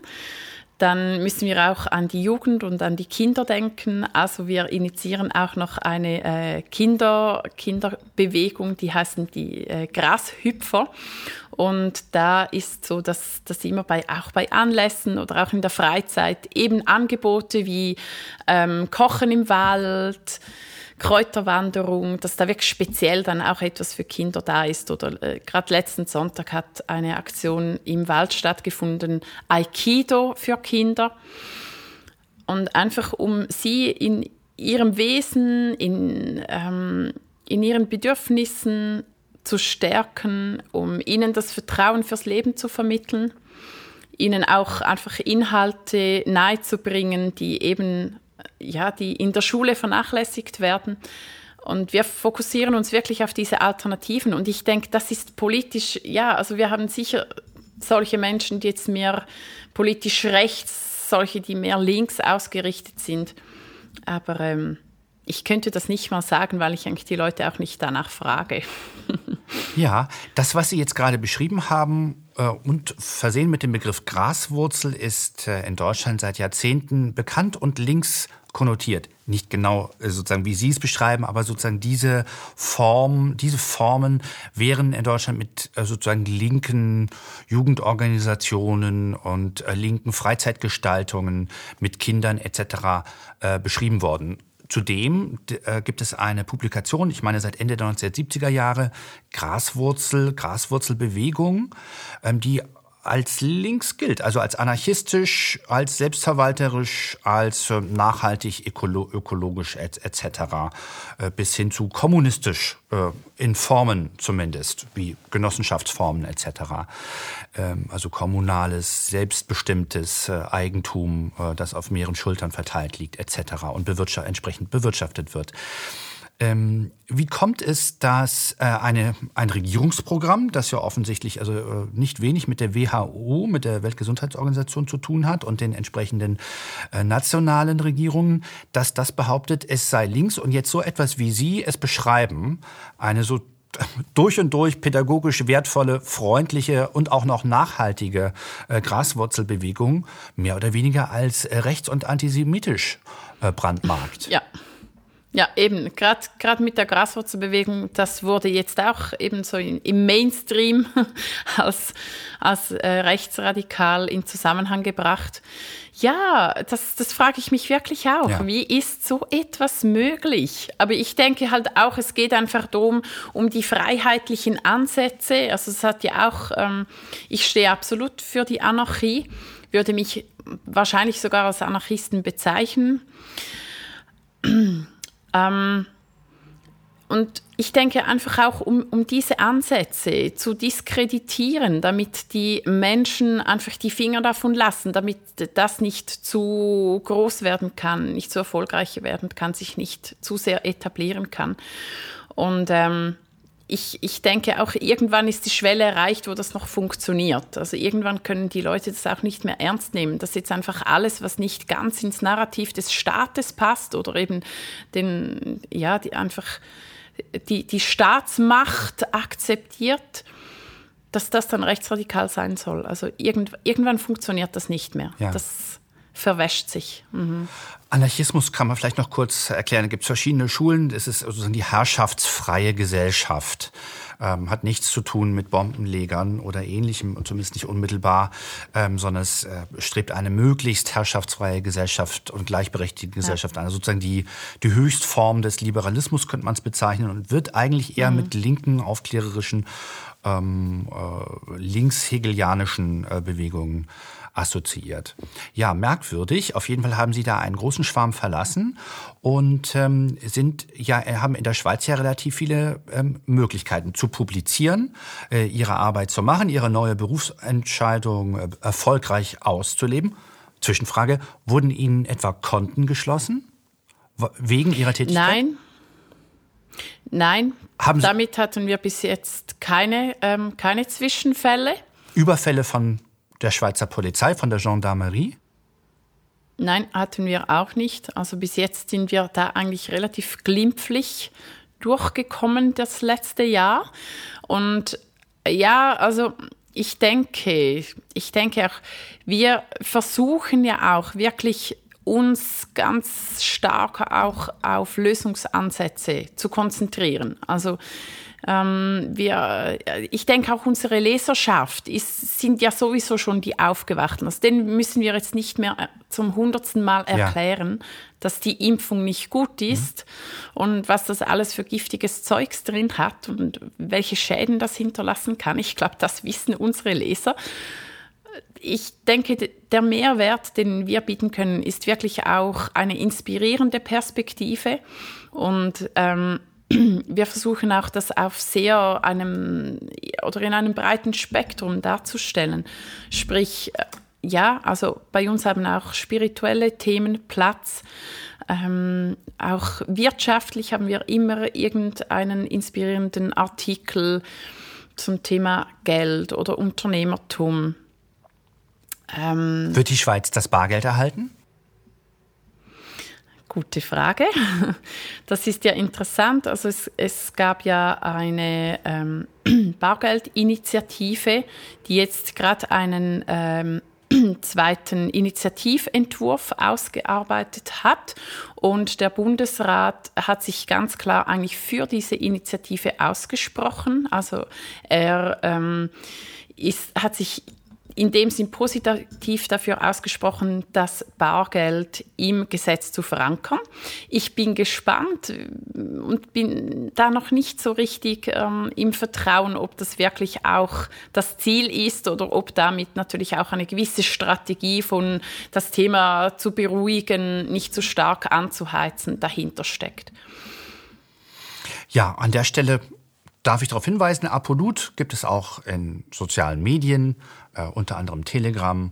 dann müssen wir auch an die Jugend und an die Kinder denken. Also wir initiieren auch noch eine äh, Kinder, Kinderbewegung, die heißen die äh, Grashüpfer. Und da ist so, dass, dass immer bei, auch bei Anlässen oder auch in der Freizeit eben Angebote wie ähm, Kochen im Wald, Kräuterwanderung, dass da wirklich speziell dann auch etwas für Kinder da ist. Oder äh, gerade letzten Sonntag hat eine Aktion im Wald stattgefunden, Aikido für Kinder. Und einfach um sie in ihrem Wesen, in, ähm, in ihren Bedürfnissen zu stärken, um ihnen das Vertrauen fürs Leben zu vermitteln, ihnen auch einfach Inhalte nahezubringen, die eben ja, die in der Schule vernachlässigt werden. Und wir fokussieren uns wirklich auf diese Alternativen. Und ich denke, das ist politisch, ja, also wir haben sicher solche Menschen, die jetzt mehr politisch rechts, solche, die mehr links ausgerichtet sind. Aber ähm, ich könnte das nicht mal sagen, weil ich eigentlich die Leute auch nicht danach frage. [LAUGHS] Ja, das, was Sie jetzt gerade beschrieben haben äh, und versehen mit dem Begriff Graswurzel, ist äh, in Deutschland seit Jahrzehnten bekannt und links konnotiert. Nicht genau äh, sozusagen, wie Sie es beschreiben, aber sozusagen diese Form, diese Formen wären in Deutschland mit äh, sozusagen linken Jugendorganisationen und äh, linken Freizeitgestaltungen mit Kindern etc. beschrieben worden. Zudem äh, gibt es eine Publikation, ich meine seit Ende der 1970er Jahre, Graswurzel, Graswurzelbewegung, ähm, die als links gilt, also als anarchistisch, als selbstverwalterisch, als äh, nachhaltig, ökolo ökologisch etc. Äh, bis hin zu kommunistisch äh, in Formen zumindest, wie Genossenschaftsformen etc. Ähm, also kommunales, selbstbestimmtes Eigentum, das auf mehreren Schultern verteilt liegt etc. und bewirtschaft entsprechend bewirtschaftet wird. Ähm, wie kommt es, dass äh, eine, ein Regierungsprogramm, das ja offensichtlich also äh, nicht wenig mit der WHO, mit der Weltgesundheitsorganisation zu tun hat und den entsprechenden äh, nationalen Regierungen, dass das behauptet, es sei links und jetzt so etwas wie Sie es beschreiben, eine so durch und durch pädagogisch wertvolle, freundliche und auch noch nachhaltige äh, Graswurzelbewegung mehr oder weniger als äh, rechts- und antisemitisch äh, brandmarkt. Ja. Ja, eben, gerade mit der Graswurzelbewegung, das wurde jetzt auch eben so in, im Mainstream [LAUGHS] als, als äh, rechtsradikal in Zusammenhang gebracht. Ja, das, das frage ich mich wirklich auch. Ja. Wie ist so etwas möglich? Aber ich denke halt auch, es geht einfach darum, um die freiheitlichen Ansätze. Also es hat ja auch, ähm, ich stehe absolut für die Anarchie, würde mich wahrscheinlich sogar als Anarchisten bezeichnen. [CLEARS THROAT] Ähm, und ich denke einfach auch, um, um diese Ansätze zu diskreditieren, damit die Menschen einfach die Finger davon lassen, damit das nicht zu groß werden kann, nicht zu erfolgreich werden kann, sich nicht zu sehr etablieren kann. Und ähm, ich, ich denke auch, irgendwann ist die Schwelle erreicht, wo das noch funktioniert. Also irgendwann können die Leute das auch nicht mehr ernst nehmen, dass jetzt einfach alles, was nicht ganz ins Narrativ des Staates passt oder eben den, ja, die einfach die, die Staatsmacht akzeptiert, dass das dann rechtsradikal sein soll. Also irgend, irgendwann funktioniert das nicht mehr. Ja. Das verwäscht sich. Mhm. Anarchismus kann man vielleicht noch kurz erklären. Es gibt verschiedene Schulen. Es ist sozusagen die herrschaftsfreie Gesellschaft. Ähm, hat nichts zu tun mit Bombenlegern oder ähnlichem, zumindest nicht unmittelbar, ähm, sondern es äh, strebt eine möglichst herrschaftsfreie Gesellschaft und gleichberechtigte Gesellschaft ja. an. Also sozusagen die, die Höchstform des Liberalismus könnte man es bezeichnen und wird eigentlich eher mhm. mit linken, aufklärerischen, ähm, äh, linkshegelianischen äh, Bewegungen assoziiert. Ja, merkwürdig. Auf jeden Fall haben Sie da einen großen Schwarm verlassen und ähm, sind ja haben in der Schweiz ja relativ viele ähm, Möglichkeiten zu publizieren, äh, ihre Arbeit zu machen, ihre neue Berufsentscheidung äh, erfolgreich auszuleben. Zwischenfrage: Wurden Ihnen etwa Konten geschlossen wegen Ihrer Tätigkeit? Nein. Nein, damit hatten wir bis jetzt keine, ähm, keine Zwischenfälle. Überfälle von der Schweizer Polizei, von der Gendarmerie? Nein, hatten wir auch nicht. Also bis jetzt sind wir da eigentlich relativ glimpflich durchgekommen das letzte Jahr. Und ja, also ich denke, ich denke auch, wir versuchen ja auch wirklich uns ganz stark auch auf Lösungsansätze zu konzentrieren. Also ähm, wir, ich denke auch unsere Leserschaft ist, sind ja sowieso schon die Aufgewachten. Also denen müssen wir jetzt nicht mehr äh, zum hundertsten Mal erklären, ja. dass die Impfung nicht gut mhm. ist mhm. und was das alles für giftiges Zeugs drin hat und welche Schäden das hinterlassen kann. Ich glaube, das wissen unsere Leser ich denke, der Mehrwert, den wir bieten können, ist wirklich auch eine inspirierende Perspektive. Und ähm, wir versuchen auch das auf sehr einem oder in einem breiten Spektrum darzustellen. Sprich, äh, ja, also bei uns haben auch spirituelle Themen Platz. Ähm, auch wirtschaftlich haben wir immer irgendeinen inspirierenden Artikel zum Thema Geld oder Unternehmertum. Ähm, Wird die Schweiz das Bargeld erhalten? Gute Frage. Das ist ja interessant. Also es, es gab ja eine, ähm, [CLEARS THROAT] Bargeldinitiative, die jetzt gerade einen ähm, [CLEARS THROAT] zweiten Initiativentwurf ausgearbeitet hat. Und der Bundesrat hat sich ganz klar eigentlich für diese Initiative ausgesprochen. Also er ähm, ist, hat sich in dem Sinn positiv dafür ausgesprochen, das Bargeld im Gesetz zu verankern. Ich bin gespannt und bin da noch nicht so richtig ähm, im Vertrauen, ob das wirklich auch das Ziel ist oder ob damit natürlich auch eine gewisse Strategie von das Thema zu beruhigen, nicht zu so stark anzuheizen, dahinter steckt. Ja, an der Stelle darf ich darauf hinweisen, Apolut gibt es auch in sozialen Medien, äh, unter anderem Telegram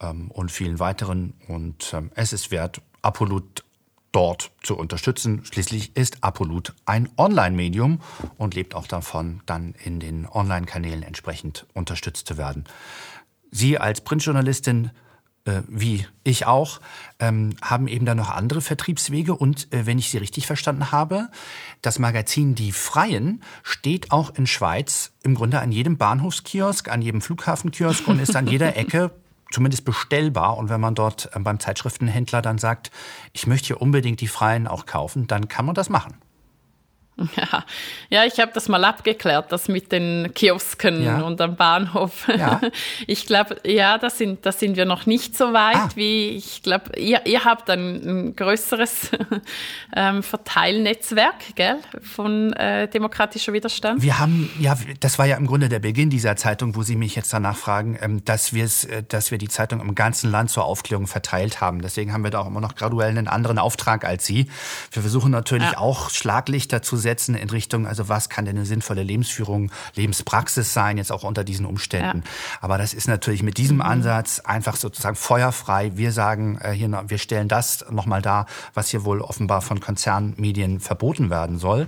ähm, und vielen weiteren. Und ähm, es ist wert, Apolut dort zu unterstützen. Schließlich ist Apolut ein Online-Medium und lebt auch davon, dann in den Online-Kanälen entsprechend unterstützt zu werden. Sie als Printjournalistin äh, wie ich auch, ähm, haben eben dann noch andere Vertriebswege. Und äh, wenn ich Sie richtig verstanden habe, das Magazin Die Freien steht auch in Schweiz im Grunde an jedem Bahnhofskiosk, an jedem Flughafenkiosk und ist an jeder [LAUGHS] Ecke zumindest bestellbar. Und wenn man dort äh, beim Zeitschriftenhändler dann sagt, ich möchte hier unbedingt die Freien auch kaufen, dann kann man das machen. [LAUGHS] Ja, ja ich habe das mal abgeklärt, das mit den Kiosken ja. und am Bahnhof. Ja. [LAUGHS] Ich glaube, ja, da sind, da sind wir noch nicht so weit, ah. wie ich glaube, ihr, ihr habt ein, ein größeres [LAUGHS] ähm, Verteilnetzwerk gell, von äh, demokratischer Widerstand. Wir haben, ja, das war ja im Grunde der Beginn dieser Zeitung, wo Sie mich jetzt danach fragen, ähm, dass, wir's, äh, dass wir die Zeitung im ganzen Land zur Aufklärung verteilt haben. Deswegen haben wir da auch immer noch graduell einen anderen Auftrag als Sie. Wir versuchen natürlich ja. auch Schlaglichter zu setzen in Richtung, also was kann denn eine sinnvolle Lebensführung, Lebenspraxis sein, jetzt auch unter diesen Umständen. Ja. Aber das ist natürlich mit diesem mhm. Ansatz einfach sozusagen feuerfrei. Wir sagen äh, hier, wir stellen das nochmal dar, was hier wohl offenbar von Konzernmedien verboten werden soll.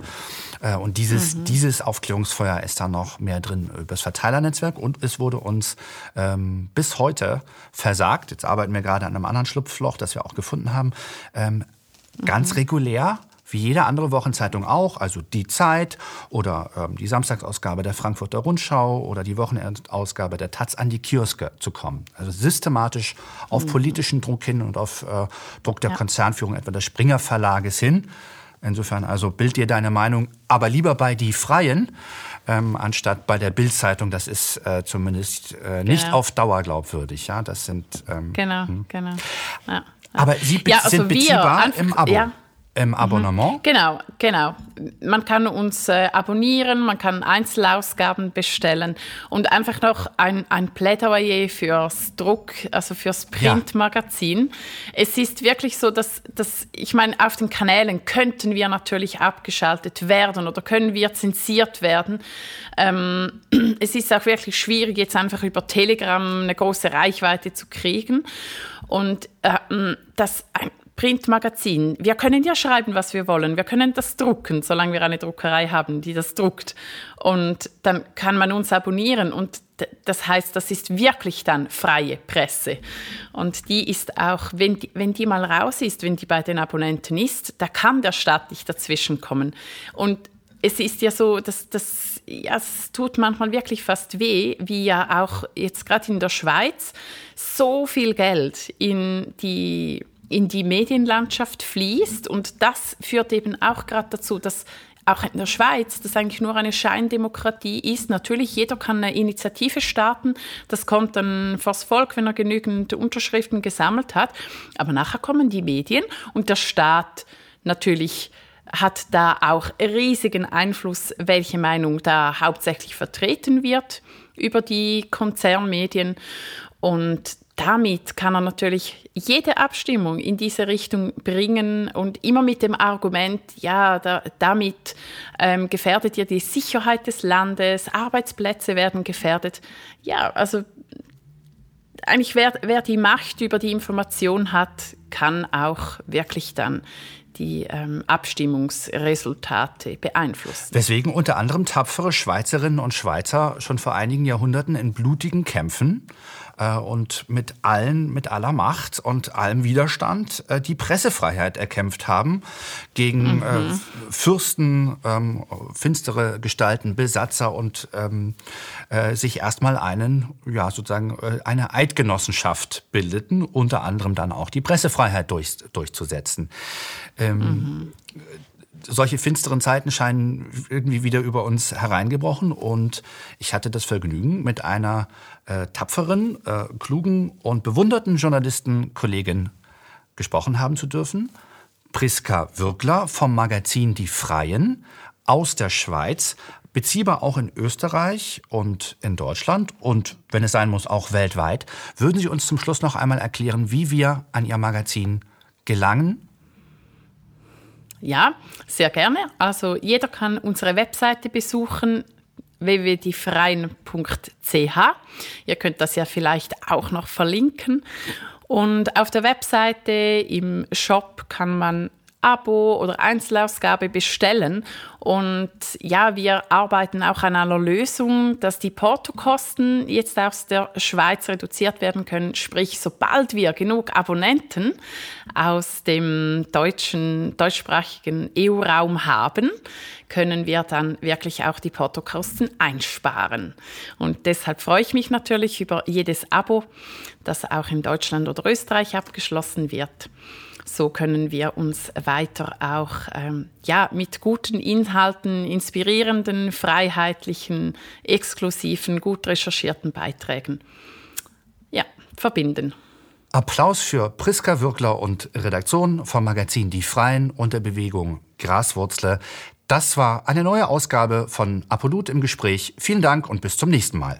Äh, und dieses, mhm. dieses Aufklärungsfeuer ist da noch mehr drin über das Verteilernetzwerk und es wurde uns ähm, bis heute versagt. Jetzt arbeiten wir gerade an einem anderen Schlupfloch, das wir auch gefunden haben. Ähm, ganz mhm. regulär wie jede andere Wochenzeitung auch, also die Zeit oder ähm, die Samstagsausgabe der Frankfurter Rundschau oder die Wochenendausgabe der Taz an die Kioske zu kommen. Also systematisch auf mhm. politischen Druck hin und auf äh, Druck der ja. Konzernführung etwa des Springer Verlages hin. Insofern also bild dir deine Meinung, aber lieber bei die Freien ähm, anstatt bei der Bildzeitung. Das ist äh, zumindest äh, nicht genau. auf Dauer glaubwürdig. Ja, das sind ähm, genau, hm. genau. Ja. Aber sie ja, also sind beziehbar im Abo. Ja im Abonnement? Genau, genau. Man kann uns äh, abonnieren, man kann Einzelausgaben bestellen und einfach noch ein, ein Plädoyer fürs Druck, also fürs Printmagazin. Ja. Es ist wirklich so, dass, dass, ich meine, auf den Kanälen könnten wir natürlich abgeschaltet werden oder können wir zensiert werden. Ähm, [CLEARS THROAT] es ist auch wirklich schwierig, jetzt einfach über Telegram eine große Reichweite zu kriegen. Und äh, das Printmagazin. Wir können ja schreiben, was wir wollen. Wir können das drucken, solange wir eine Druckerei haben, die das druckt. Und dann kann man uns abonnieren. Und das heißt, das ist wirklich dann freie Presse. Und die ist auch, wenn die, wenn die mal raus ist, wenn die bei den Abonnenten ist, da kann der Staat nicht dazwischen kommen. Und es ist ja so, dass das, ja, es tut manchmal wirklich fast weh, wie ja auch jetzt gerade in der Schweiz so viel Geld in die in die Medienlandschaft fließt. Und das führt eben auch gerade dazu, dass auch in der Schweiz, das eigentlich nur eine Scheindemokratie ist. Natürlich, jeder kann eine Initiative starten. Das kommt dann vors Volk, wenn er genügend Unterschriften gesammelt hat. Aber nachher kommen die Medien und der Staat natürlich hat da auch riesigen Einfluss, welche Meinung da hauptsächlich vertreten wird über die Konzernmedien. Und damit kann er natürlich jede Abstimmung in diese Richtung bringen und immer mit dem Argument, ja, da, damit ähm, gefährdet ihr die Sicherheit des Landes, Arbeitsplätze werden gefährdet. Ja, also eigentlich wer, wer die Macht über die Information hat, kann auch wirklich dann die ähm, Abstimmungsresultate beeinflussen. Weswegen unter anderem tapfere Schweizerinnen und Schweizer schon vor einigen Jahrhunderten in blutigen Kämpfen äh, und mit allen, mit aller Macht und allem Widerstand äh, die Pressefreiheit erkämpft haben gegen äh, mhm. äh, Fürsten, ähm, finstere Gestalten, Besatzer und ähm, äh, sich erstmal einen, ja sozusagen äh, eine Eidgenossenschaft bildeten, unter anderem dann auch die Pressefreiheit durch, durchzusetzen. Ähm, mhm solche finsteren Zeiten scheinen irgendwie wieder über uns hereingebrochen und ich hatte das Vergnügen, mit einer äh, tapferen, äh, klugen und bewunderten Journalistenkollegin gesprochen haben zu dürfen. Priska Wirkler vom Magazin Die Freien aus der Schweiz, beziehbar auch in Österreich und in Deutschland und wenn es sein muss auch weltweit. Würden Sie uns zum Schluss noch einmal erklären, wie wir an Ihr Magazin gelangen ja, sehr gerne. Also jeder kann unsere Webseite besuchen www.diefreien.ch. Ihr könnt das ja vielleicht auch noch verlinken. Und auf der Webseite im Shop kann man Abo oder Einzelausgabe bestellen. Und ja, wir arbeiten auch an einer Lösung, dass die Portokosten jetzt aus der Schweiz reduziert werden können. Sprich, sobald wir genug Abonnenten aus dem deutschen, deutschsprachigen EU-Raum haben, können wir dann wirklich auch die Portokosten einsparen. Und deshalb freue ich mich natürlich über jedes Abo, das auch in Deutschland oder Österreich abgeschlossen wird so können wir uns weiter auch ähm, ja, mit guten Inhalten, inspirierenden, freiheitlichen, exklusiven, gut recherchierten Beiträgen ja, verbinden. Applaus für Priska Würgler und Redaktion vom Magazin Die Freien und der Bewegung Graswurzle. Das war eine neue Ausgabe von Apollut im Gespräch. Vielen Dank und bis zum nächsten Mal.